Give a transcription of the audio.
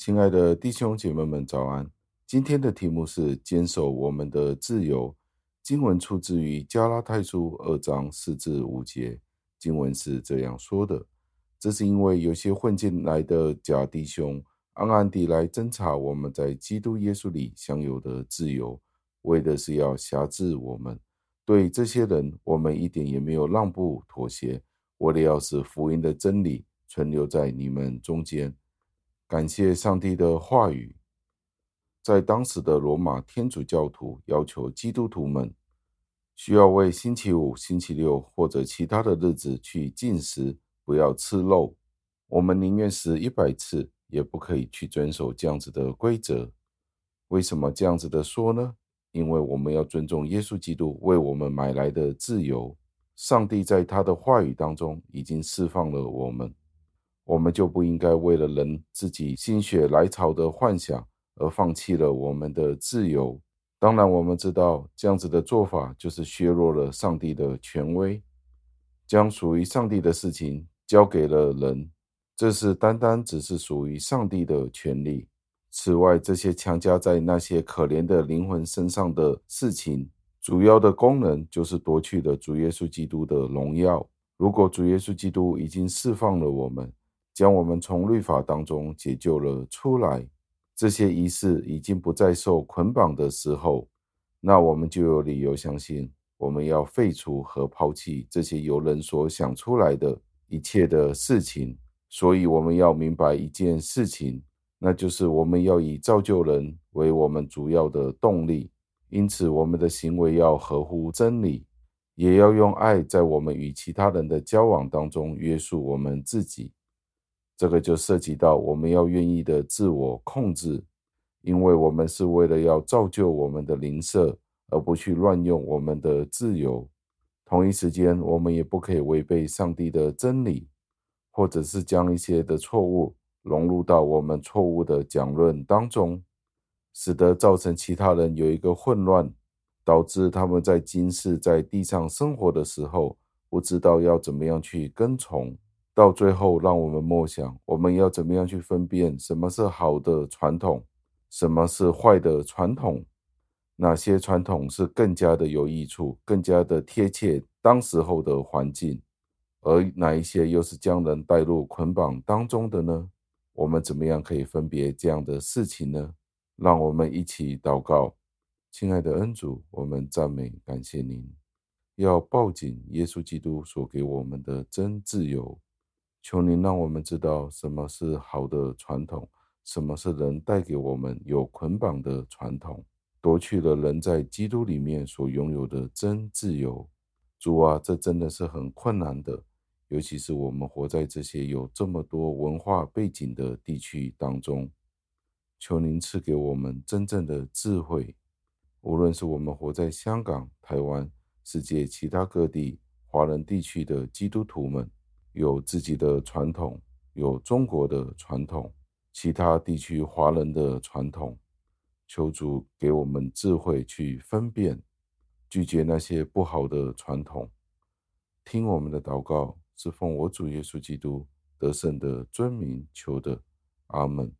亲爱的弟兄姐妹们，早安！今天的题目是坚守我们的自由。经文出自于加拉太书二章四至五节。经文是这样说的：这是因为有些混进来的假弟兄，暗暗地来侦查我们在基督耶稣里享有的自由，为的是要挟制我们。对这些人，我们一点也没有让步妥协，为了要使福音的真理存留在你们中间。感谢上帝的话语。在当时的罗马天主教徒要求基督徒们需要为星期五、星期六或者其他的日子去禁食，不要吃肉。我们宁愿死一百次，也不可以去遵守这样子的规则。为什么这样子的说呢？因为我们要尊重耶稣基督为我们买来的自由，上帝在他的话语当中已经释放了我们，我们就不应该为了人自己心血来潮的幻想而放弃了我们的自由。当然，我们知道这样子的做法就是削弱了上帝的权威，将属于上帝的事情交给了人，这是单单只是属于上帝的权利。此外，这些强加在那些可怜的灵魂身上的事情，主要的功能就是夺去了主耶稣基督的荣耀。如果主耶稣基督已经释放了我们，将我们从律法当中解救了出来，这些仪式已经不再受捆绑的时候，那我们就有理由相信，我们要废除和抛弃这些由人所想出来的一切的事情。所以，我们要明白一件事情。那就是我们要以造就人为我们主要的动力，因此我们的行为要合乎真理，也要用爱在我们与其他人的交往当中约束我们自己。这个就涉及到我们要愿意的自我控制，因为我们是为了要造就我们的灵舍，而不去乱用我们的自由。同一时间，我们也不可以违背上帝的真理，或者是将一些的错误。融入到我们错误的讲论当中，使得造成其他人有一个混乱，导致他们在今世在地上生活的时候，不知道要怎么样去跟从，到最后让我们默想，我们要怎么样去分辨什么是好的传统，什么是坏的传统，哪些传统是更加的有益处，更加的贴切当时候的环境，而哪一些又是将人带入捆绑当中的呢？我们怎么样可以分别这样的事情呢？让我们一起祷告，亲爱的恩主，我们赞美感谢您。要抱紧耶稣基督所给我们的真自由，求您让我们知道什么是好的传统，什么是人带给我们有捆绑的传统，夺去了人在基督里面所拥有的真自由。主啊，这真的是很困难的。尤其是我们活在这些有这么多文化背景的地区当中，求您赐给我们真正的智慧。无论是我们活在香港、台湾、世界其他各地华人地区的基督徒们，有自己的传统，有中国的传统，其他地区华人的传统，求主给我们智慧去分辨，拒绝那些不好的传统。听我们的祷告。是奉我主耶稣基督得胜的尊名求的，阿门。